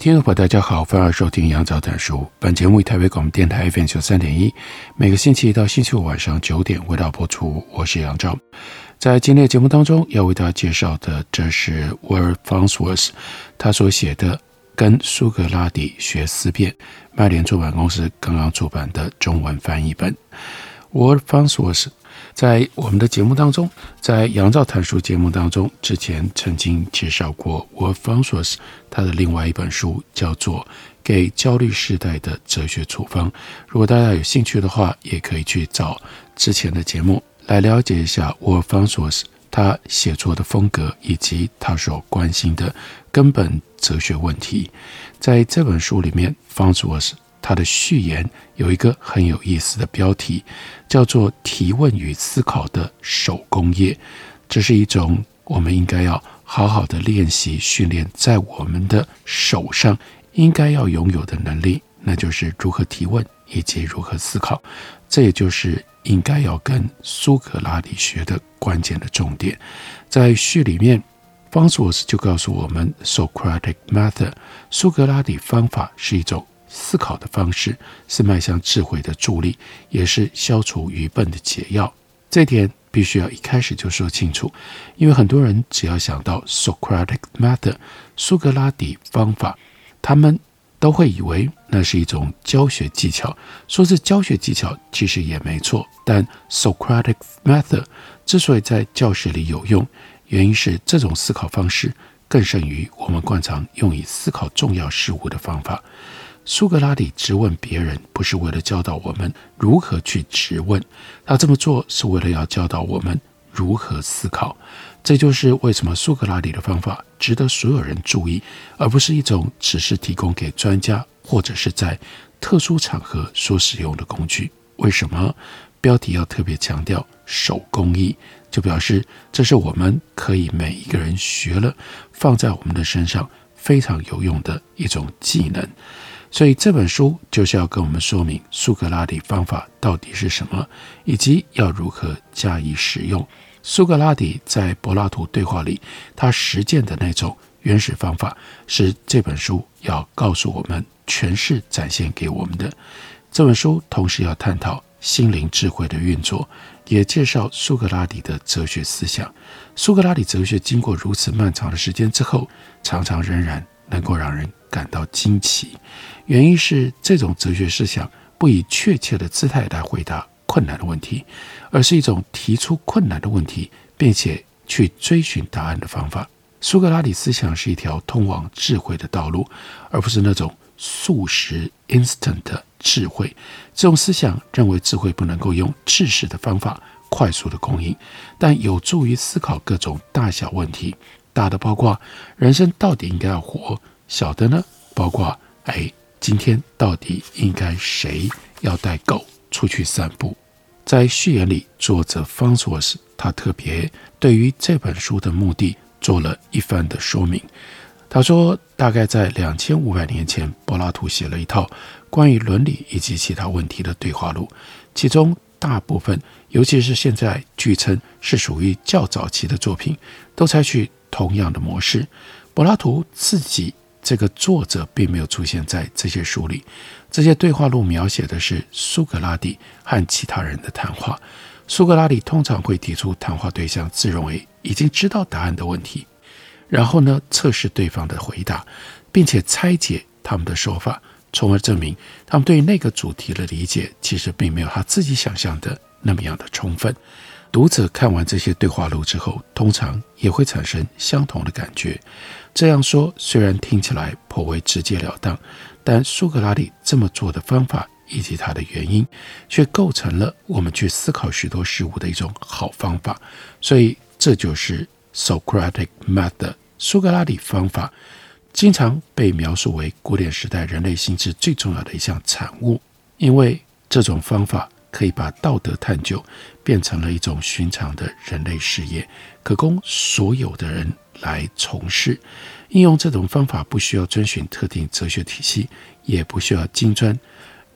听众朋友，大家好，欢迎收听杨照谈书。本节目以台北广播电台 FM 九三点一，每个星期一到星期五晚上九点为大家播出。我是杨照。在今天的节目当中，要为大家介绍的，这是 Ward Farnsworth 他所写的《跟苏格拉底学思辨》，麦田出版公司刚刚出版的中文翻译本。Ward Farnsworth 在我们的节目当中，在杨照谈书节目当中，之前曾经介绍过 Wolf a n s o s 他的另外一本书，叫做《给焦虑时代的哲学处方》。如果大家有兴趣的话，也可以去找之前的节目来了解一下 Wolf a n s o s 他写作的风格以及他所关心的根本哲学问题。在这本书里面方志 s 他的序言有一个很有意思的标题，叫做“提问与思考的手工业”。这是一种我们应该要好好的练习、训练在我们的手上应该要拥有的能力，那就是如何提问以及如何思考。这也就是应该要跟苏格拉底学的关键的重点。在序里面，Farnsworth 就告诉我们，Socratic Method，苏格拉底方法是一种。思考的方式是迈向智慧的助力，也是消除愚笨的解药。这点必须要一开始就说清楚，因为很多人只要想到 Socratic method 苏格拉底方法，他们都会以为那是一种教学技巧。说是教学技巧，其实也没错。但 Socratic method 之所以在教室里有用，原因是这种思考方式更胜于我们惯常用以思考重要事物的方法。苏格拉底质问别人，不是为了教导我们如何去质问，他这么做是为了要教导我们如何思考。这就是为什么苏格拉底的方法值得所有人注意，而不是一种只是提供给专家或者是在特殊场合所使用的工具。为什么标题要特别强调手工艺？就表示这是我们可以每一个人学了，放在我们的身上非常有用的一种技能。所以这本书就是要跟我们说明苏格拉底方法到底是什么，以及要如何加以使用。苏格拉底在柏拉图对话里，他实践的那种原始方法，是这本书要告诉我们、诠释、展现给我们的。这本书同时要探讨心灵智慧的运作，也介绍苏格拉底的哲学思想。苏格拉底哲学经过如此漫长的时间之后，常常仍然能够让人感到惊奇。原因是这种哲学思想不以确切的姿态来回答困难的问题，而是一种提出困难的问题，并且去追寻答案的方法。苏格拉底思想是一条通往智慧的道路，而不是那种速食 instant 智慧。这种思想认为智慧不能够用制式的方法快速的供应，但有助于思考各种大小问题。大的包括人生到底应该要活，小的呢包括哎。今天到底应该谁要带狗出去散步？在序言里，作者方索斯他特别对于这本书的目的做了一番的说明。他说，大概在两千五百年前，柏拉图写了一套关于伦理以及其他问题的对话录，其中大部分，尤其是现在据称是属于较早期的作品，都采取同样的模式。柏拉图自己。这个作者并没有出现在这些书里，这些对话录描写的是苏格拉底和其他人的谈话。苏格拉底通常会提出谈话对象自认为已经知道答案的问题，然后呢，测试对方的回答，并且拆解他们的说法，从而证明他们对那个主题的理解其实并没有他自己想象的那么样的充分。读者看完这些对话录之后，通常也会产生相同的感觉。这样说虽然听起来颇为直截了当，但苏格拉底这么做的方法以及他的原因，却构成了我们去思考许多事物的一种好方法。所以，这就是 Socratic Method 苏格拉底方法，经常被描述为古典时代人类心智最重要的一项产物，因为这种方法可以把道德探究变成了一种寻常的人类事业，可供所有的人来从事。应用这种方法不需要遵循特定哲学体系，也不需要精专，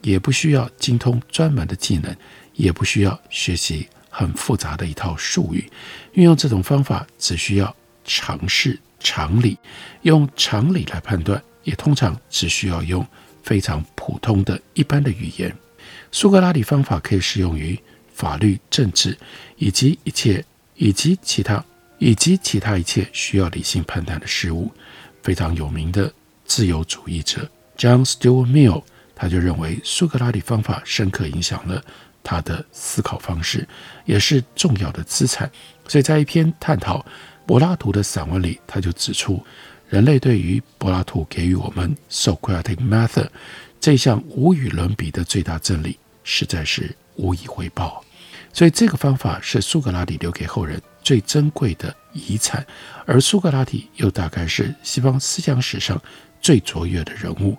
也不需要精通专门的技能，也不需要学习很复杂的一套术语。运用这种方法只需要常识、常理，用常理来判断，也通常只需要用非常普通的一般的语言。苏格拉底方法可以适用于法律、政治以及一切以及其他。以及其他一切需要理性判断的事物，非常有名的自由主义者 John Stuart Mill，他就认为苏格拉底方法深刻影响了他的思考方式，也是重要的资产。所以在一篇探讨柏拉图的散文里，他就指出，人类对于柏拉图给予我们 Socratic Method 这项无与伦比的最大真理，实在是无以回报。所以这个方法是苏格拉底留给后人。最珍贵的遗产，而苏格拉底又大概是西方思想史上最卓越的人物，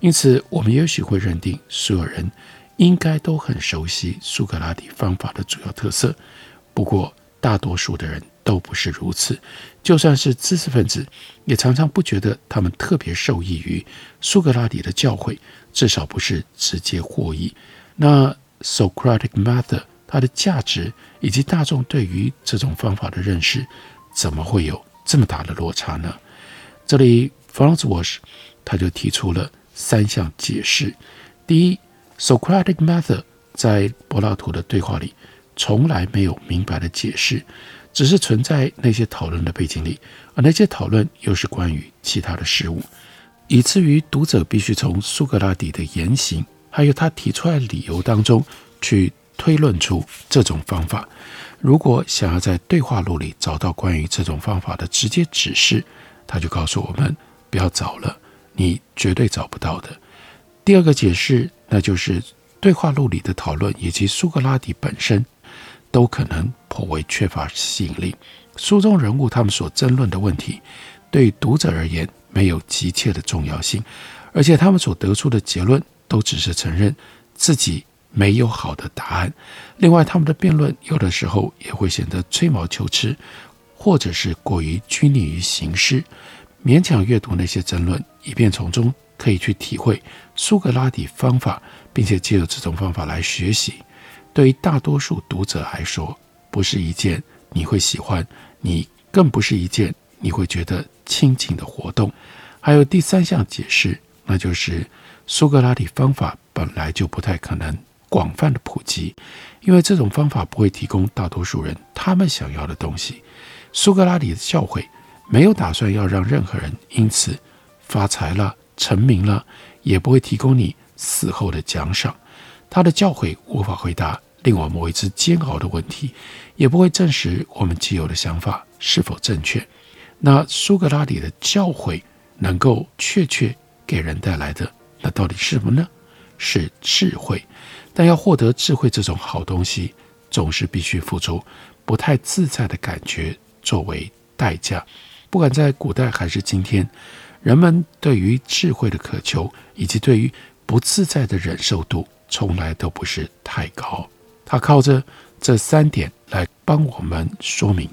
因此我们也许会认定所有人应该都很熟悉苏格拉底方法的主要特色。不过，大多数的人都不是如此，就算是知识分子，也常常不觉得他们特别受益于苏格拉底的教诲，至少不是直接获益。那 Socratic Method。它的价值以及大众对于这种方法的认识，怎么会有这么大的落差呢？这里 Franz Walsh 他就提出了三项解释。第一，Socratic Method 在柏拉图的对话里从来没有明白的解释，只是存在那些讨论的背景里，而那些讨论又是关于其他的事物，以至于读者必须从苏格拉底的言行，还有他提出来的理由当中去。推论出这种方法，如果想要在对话录里找到关于这种方法的直接指示，他就告诉我们不要找了，你绝对找不到的。第二个解释，那就是对话录里的讨论以及苏格拉底本身都可能颇为缺乏吸引力。书中人物他们所争论的问题，对读者而言没有急切的重要性，而且他们所得出的结论都只是承认自己。没有好的答案。另外，他们的辩论有的时候也会显得吹毛求疵，或者是过于拘泥于形式。勉强阅读那些争论，以便从中可以去体会苏格拉底方法，并且借由这种方法来学习，对于大多数读者来说，不是一件你会喜欢，你更不是一件你会觉得亲近的活动。还有第三项解释，那就是苏格拉底方法本来就不太可能。广泛的普及，因为这种方法不会提供大多数人他们想要的东西。苏格拉底的教诲没有打算要让任何人因此发财了、成名了，也不会提供你死后的奖赏。他的教诲无法回答令我们为之煎熬的问题，也不会证实我们既有的想法是否正确。那苏格拉底的教诲能够确切给人带来的，那到底是什么呢？是智慧。但要获得智慧这种好东西，总是必须付出不太自在的感觉作为代价。不管在古代还是今天，人们对于智慧的渴求以及对于不自在的忍受度，从来都不是太高。他靠着这三点来帮我们说明，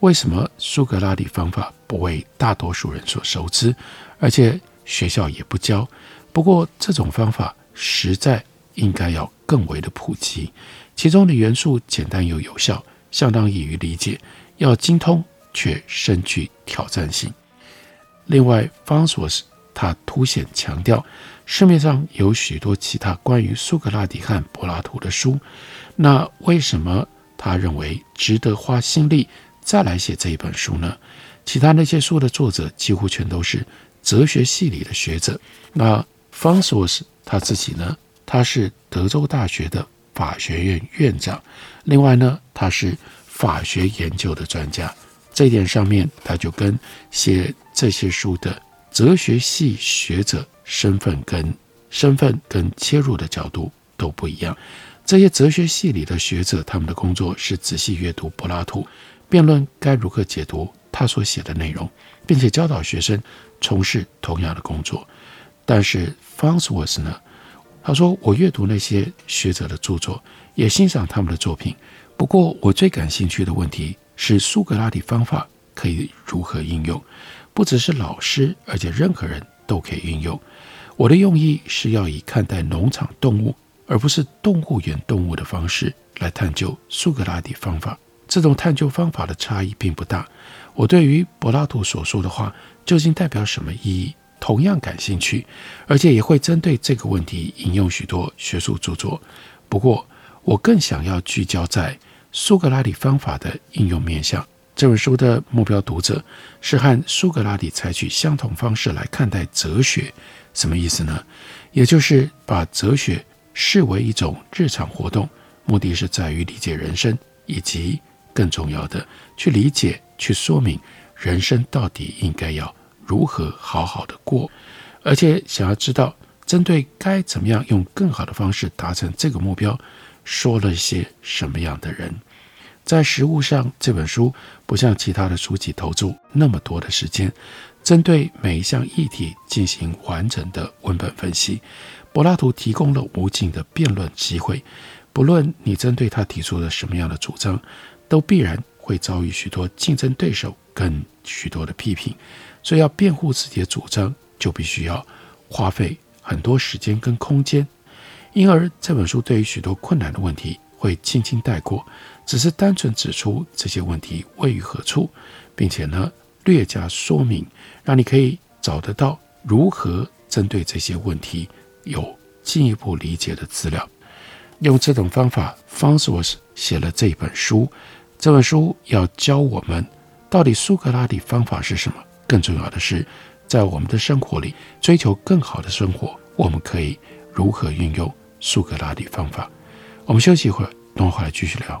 为什么苏格拉底方法不为大多数人所熟知，而且学校也不教。不过这种方法实在应该要。更为的普及，其中的元素简单又有效，相当易于理解，要精通却深具挑战性。另外，Farnsworth 他凸显强调，市面上有许多其他关于苏格拉底和柏拉图的书，那为什么他认为值得花心力再来写这一本书呢？其他那些书的作者几乎全都是哲学系里的学者，那 Farnsworth 他自己呢？他是德州大学的法学院院长，另外呢，他是法学研究的专家。这一点上面，他就跟写这些书的哲学系学者身份跟身份跟切入的角度都不一样。这些哲学系里的学者，他们的工作是仔细阅读柏拉图，辩论该如何解读他所写的内容，并且教导学生从事同样的工作。但是 f a n s w o r t h 呢？他说：“我阅读那些学者的著作，也欣赏他们的作品。不过，我最感兴趣的问题是苏格拉底方法可以如何应用？不只是老师，而且任何人都可以应用。我的用意是要以看待农场动物，而不是动物园动物的方式来探究苏格拉底方法。这种探究方法的差异并不大。我对于柏拉图所说的话究竟代表什么意义？”同样感兴趣，而且也会针对这个问题引用许多学术著作。不过，我更想要聚焦在苏格拉底方法的应用面向。这本书的目标读者是和苏格拉底采取相同方式来看待哲学。什么意思呢？也就是把哲学视为一种日常活动，目的是在于理解人生，以及更重要的，去理解、去说明人生到底应该要。如何好好的过，而且想要知道，针对该怎么样用更好的方式达成这个目标，说了些什么样的人。在实物上，这本书不像其他的书籍投注那么多的时间，针对每一项议题进行完整的文本分析。柏拉图提供了无尽的辩论机会，不论你针对他提出了什么样的主张，都必然会遭遇许多竞争对手跟许多的批评。所以要辩护自己的主张，就必须要花费很多时间跟空间。因而这本书对于许多困难的问题会轻轻带过，只是单纯指出这些问题位于何处，并且呢略加说明，让你可以找得到如何针对这些问题有进一步理解的资料。用这种方法，Farnsworth 写了这本书。这本书要教我们到底苏格拉底方法是什么。更重要的是，在我们的生活里追求更好的生活，我们可以如何运用苏格拉底方法？我们休息一会儿，等会儿回来继续聊。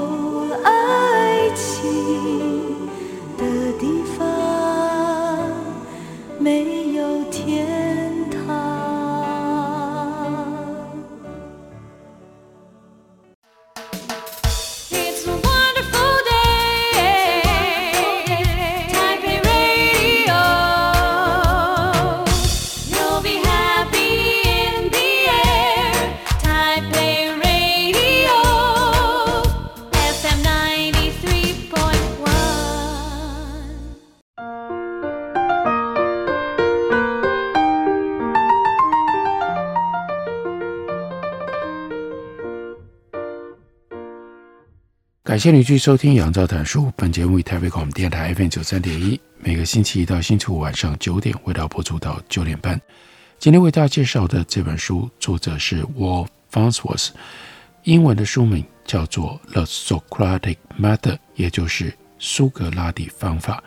感谢你继续收听《杨照谈书》。本节目以台北广播电台 FM 九三点一，每个星期一到星期五晚上九点，为大家播出到九点半。今天为大家介绍的这本书，作者是 Walt Farnsworth，英文的书名叫做《The Socratic Method》，也就是苏格拉底方法。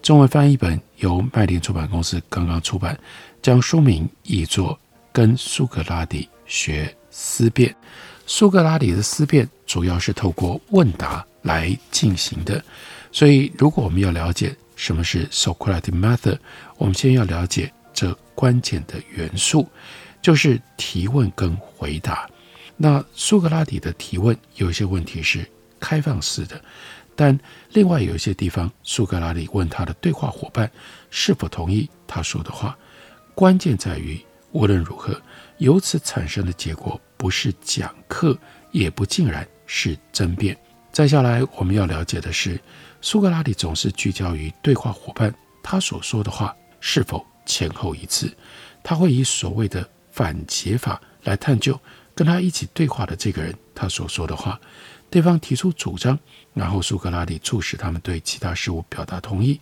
中文翻译本由麦田出版公司刚刚出版，将书名译作《跟苏格拉底学思辨》。苏格拉底的思辨主要是透过问答来进行的，所以如果我们要了解什么是 Socratic Method，我们先要了解这关键的元素，就是提问跟回答。那苏格拉底的提问有一些问题是开放式的，但另外有一些地方，苏格拉底问他的对话伙伴是否同意他说的话。关键在于，无论如何，由此产生的结果。不是讲课，也不尽然是争辩。再下来，我们要了解的是，苏格拉底总是聚焦于对话伙伴他所说的话是否前后一致。他会以所谓的反詰法来探究跟他一起对话的这个人他所说的话。对方提出主张，然后苏格拉底促使他们对其他事物表达同意，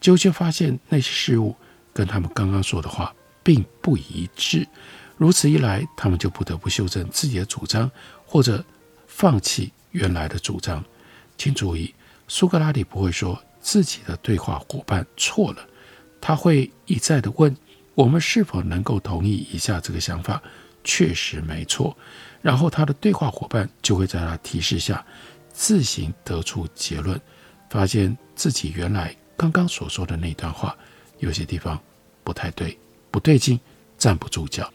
结果却发现那些事物跟他们刚刚说的话并不一致。如此一来，他们就不得不修正自己的主张，或者放弃原来的主张。请注意，苏格拉底不会说自己的对话伙伴错了，他会一再地问：我们是否能够同意以下这个想法？确实没错。然后他的对话伙伴就会在他提示下自行得出结论，发现自己原来刚刚所说的那段话有些地方不太对，不对劲，站不住脚。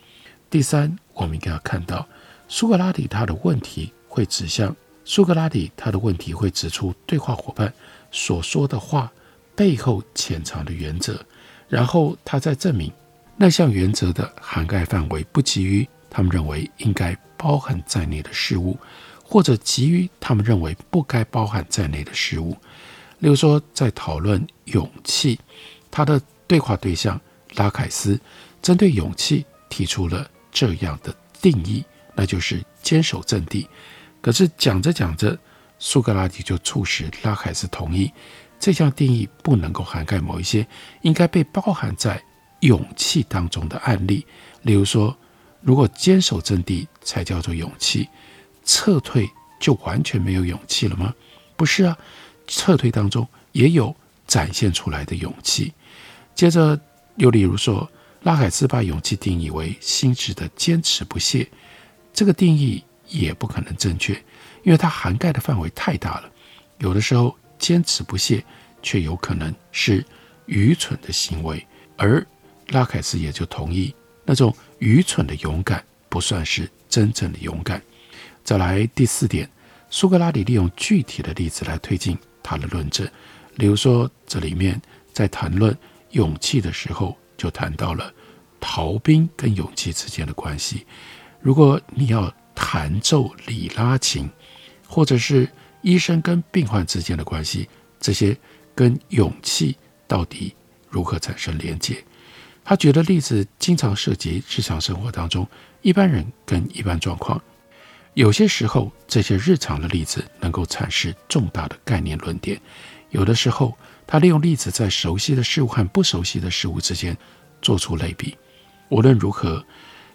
第三，我们应该要看到苏格拉底他的问题会指向苏格拉底他的问题会指出对话伙伴所说的话背后潜藏的原则，然后他再证明那项原则的涵盖范围不及于他们认为应该包含在内的事物，或者基于他们认为不该包含在内的事物。例如说，在讨论勇气，他的对话对象拉凯斯针对勇气提出了。这样的定义，那就是坚守阵地。可是讲着讲着，苏格拉底就促使拉凯斯同意，这项定义不能够涵盖某一些应该被包含在勇气当中的案例。例如说，如果坚守阵地才叫做勇气，撤退就完全没有勇气了吗？不是啊，撤退当中也有展现出来的勇气。接着又例如说。拉凯斯把勇气定义为心智的坚持不懈，这个定义也不可能正确，因为它涵盖的范围太大了。有的时候，坚持不懈却有可能是愚蠢的行为，而拉凯斯也就同意，那种愚蠢的勇敢不算是真正的勇敢。再来第四点，苏格拉底利用具体的例子来推进他的论证，比如说这里面在谈论勇气的时候。就谈到了逃兵跟勇气之间的关系。如果你要弹奏里拉琴，或者是医生跟病患之间的关系，这些跟勇气到底如何产生连接？他举的例子经常涉及日常生活当中一般人跟一般状况。有些时候，这些日常的例子能够阐释重大的概念论点；有的时候，他利用例子在熟悉的事物和不熟悉的事物之间做出类比。无论如何，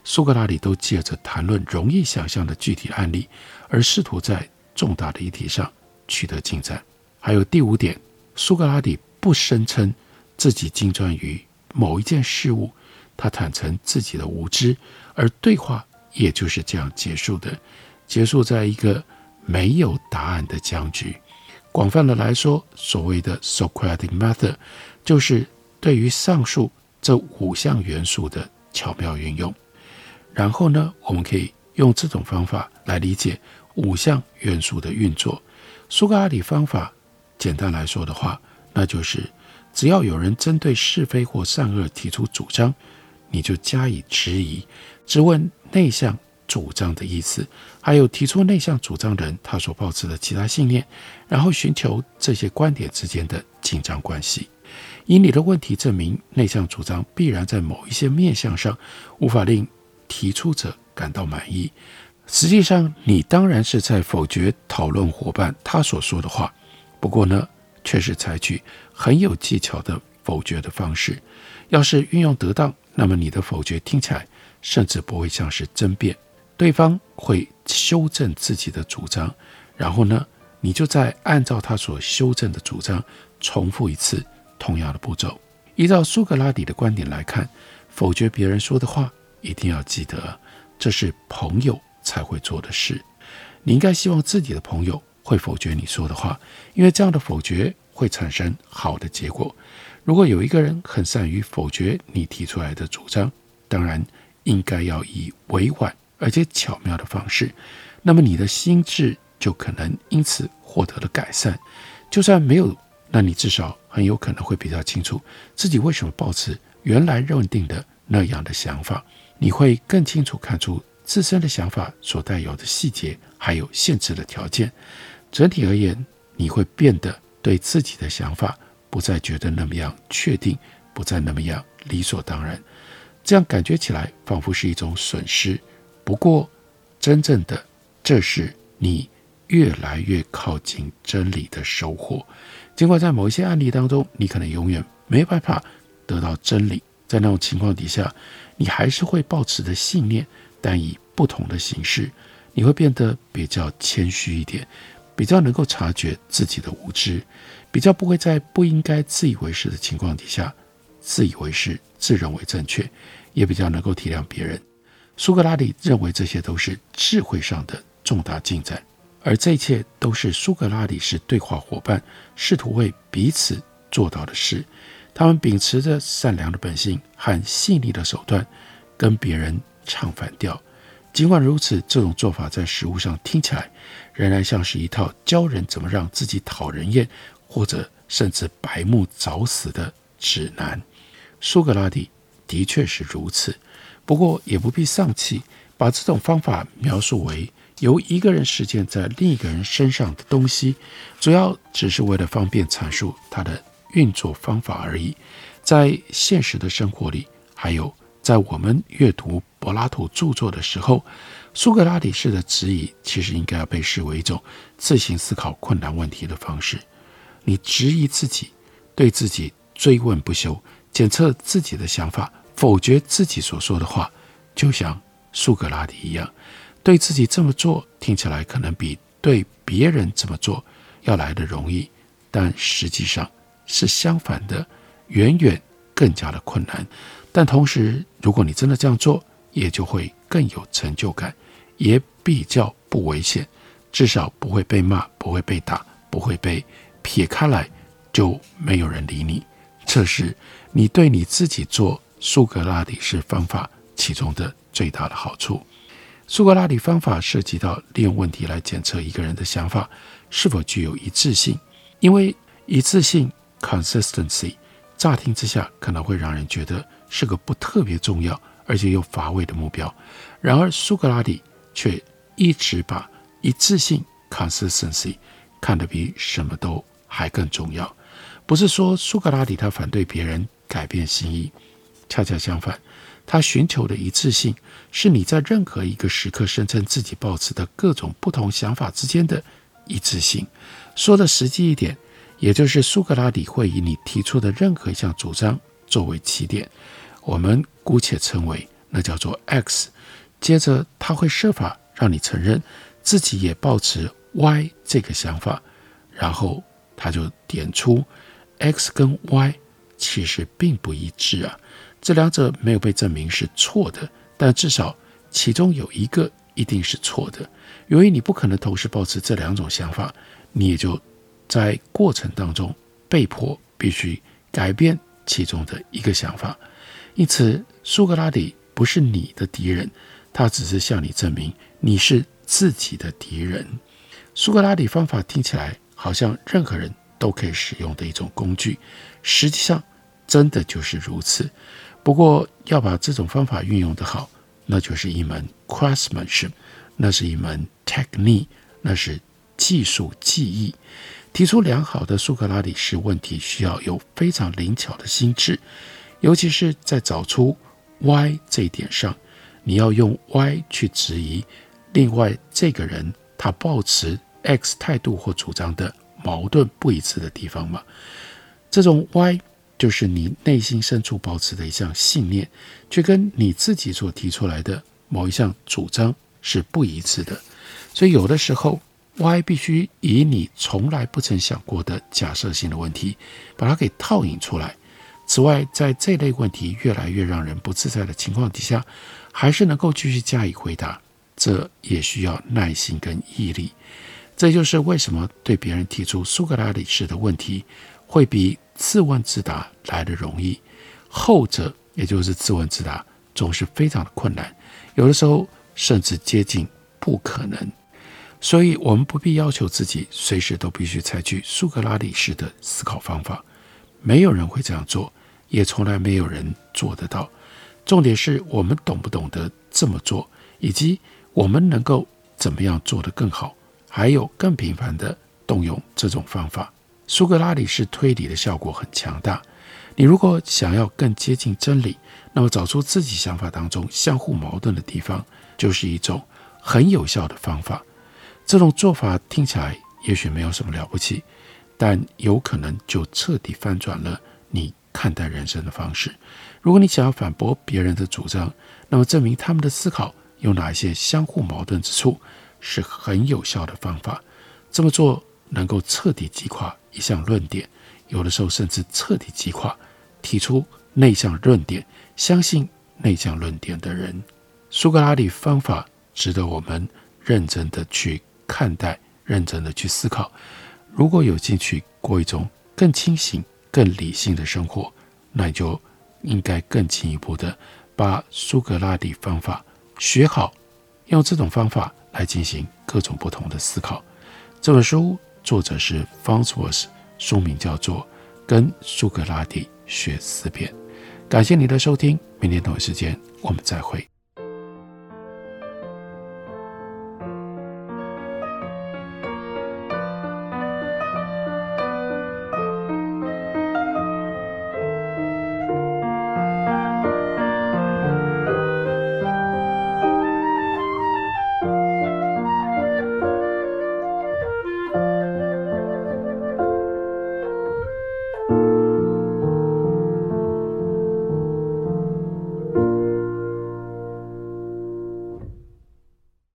苏格拉底都借着谈论容易想象的具体案例，而试图在重大的议题上取得进展。还有第五点，苏格拉底不声称自己精专于某一件事物，他坦诚自己的无知，而对话也就是这样结束的，结束在一个没有答案的僵局。广泛的来说，所谓的 Socratic method 就是对于上述这五项元素的巧妙运用。然后呢，我们可以用这种方法来理解五项元素的运作。苏格拉底方法，简单来说的话，那就是只要有人针对是非或善恶提出主张，你就加以质疑，质问内向。主张的意思，还有提出内向主张人他所抱持的其他信念，然后寻求这些观点之间的紧张关系。以你的问题证明内向主张必然在某一些面向上无法令提出者感到满意。实际上，你当然是在否决讨论伙伴他所说的话，不过呢，却是采取很有技巧的否决的方式。要是运用得当，那么你的否决听起来甚至不会像是争辩。对方会修正自己的主张，然后呢，你就再按照他所修正的主张重复一次同样的步骤。依照苏格拉底的观点来看，否决别人说的话，一定要记得，这是朋友才会做的事。你应该希望自己的朋友会否决你说的话，因为这样的否决会产生好的结果。如果有一个人很善于否决你提出来的主张，当然应该要以委婉。而且巧妙的方式，那么你的心智就可能因此获得了改善。就算没有，那你至少很有可能会比较清楚自己为什么抱持原来认定的那样的想法。你会更清楚看出自身的想法所带有的细节，还有限制的条件。整体而言，你会变得对自己的想法不再觉得那么样确定，不再那么样理所当然。这样感觉起来，仿佛是一种损失。不过，真正的这是你越来越靠近真理的收获。尽管在某一些案例当中，你可能永远没办法得到真理，在那种情况底下，你还是会抱持的信念，但以不同的形式，你会变得比较谦虚一点，比较能够察觉自己的无知，比较不会在不应该自以为是的情况底下自以为是、自认为正确，也比较能够体谅别人。苏格拉底认为这些都是智慧上的重大进展。而这一切都是苏格拉底是对话伙伴试图为彼此做到的事。他们秉持着善良的本性和细腻的手段，跟别人唱反调。尽管如此，这种做法在实务上听起来仍然像是一套教人怎么让自己讨人厌，或者甚至白目早死的指南。苏格拉底的确是如此，不过也不必丧气，把这种方法描述为。由一个人实践在另一个人身上的东西，主要只是为了方便阐述它的运作方法而已。在现实的生活里，还有在我们阅读柏拉图著作的时候，苏格拉底式的质疑其实应该要被视为一种自行思考困难问题的方式。你质疑自己，对自己追问不休，检测自己的想法，否决自己所说的话，就像苏格拉底一样。对自己这么做听起来可能比对别人这么做要来得容易，但实际上是相反的，远远更加的困难。但同时，如果你真的这样做，也就会更有成就感，也比较不危险，至少不会被骂，不会被打，不会被撇开来，就没有人理你。这是你对你自己做苏格拉底式方法其中的最大的好处。苏格拉底方法涉及到利用问题来检测一个人的想法是否具有一致性，因为一致性 （consistency） 乍听之下可能会让人觉得是个不特别重要而且又乏味的目标。然而，苏格拉底却一直把一致性 （consistency） 看得比什么都还更重要。不是说苏格拉底他反对别人改变心意，恰恰相反。他寻求的一致性，是你在任何一个时刻声称自己抱持的各种不同想法之间的一致性。说的实际一点，也就是苏格拉底会以你提出的任何一项主张作为起点，我们姑且称为那叫做 X。接着他会设法让你承认自己也抱持 Y 这个想法，然后他就点出 X 跟 Y 其实并不一致啊。这两者没有被证明是错的，但至少其中有一个一定是错的。由于你不可能同时保持这两种想法，你也就在过程当中被迫必须改变其中的一个想法。因此，苏格拉底不是你的敌人，他只是向你证明你是自己的敌人。苏格拉底方法听起来好像任何人都可以使用的一种工具，实际上真的就是如此。不过，要把这种方法运用得好，那就是一门 craftsmanship，那是一门 technique，那是技术技艺。提出良好的苏格拉底式问题，需要有非常灵巧的心智，尤其是在找出 y 这一点上，你要用 y 去质疑另外这个人他抱持 X 态度或主张的矛盾不一致的地方吗？这种 y。就是你内心深处保持的一项信念，却跟你自己所提出来的某一项主张是不一致的。所以有的时候，Y 必须以你从来不曾想过的假设性的问题，把它给套引出来。此外，在这类问题越来越让人不自在的情况底下，还是能够继续加以回答，这也需要耐心跟毅力。这就是为什么对别人提出苏格拉底式的问题，会比自问自答来得容易，后者也就是自问自答总是非常的困难，有的时候甚至接近不可能。所以，我们不必要求自己随时都必须采取苏格拉底式的思考方法，没有人会这样做，也从来没有人做得到。重点是我们懂不懂得这么做，以及我们能够怎么样做得更好，还有更频繁地动用这种方法。苏格拉底式推理的效果很强大。你如果想要更接近真理，那么找出自己想法当中相互矛盾的地方，就是一种很有效的方法。这种做法听起来也许没有什么了不起，但有可能就彻底翻转了你看待人生的方式。如果你想要反驳别人的主张，那么证明他们的思考有哪一些相互矛盾之处，是很有效的方法。这么做能够彻底击垮一项论点，有的时候甚至彻底击垮提出内向论点、相信内向论点的人。苏格拉底方法值得我们认真的去看待，认真的去思考。如果有兴趣过一种更清醒、更理性的生活，那你就应该更进一步的把苏格拉底方法学好，用这种方法来进行各种不同的思考。这本书作者是 Farnsworth，书名叫做《跟苏格拉底学思辨》。感谢你的收听，明天同一时间我们再会。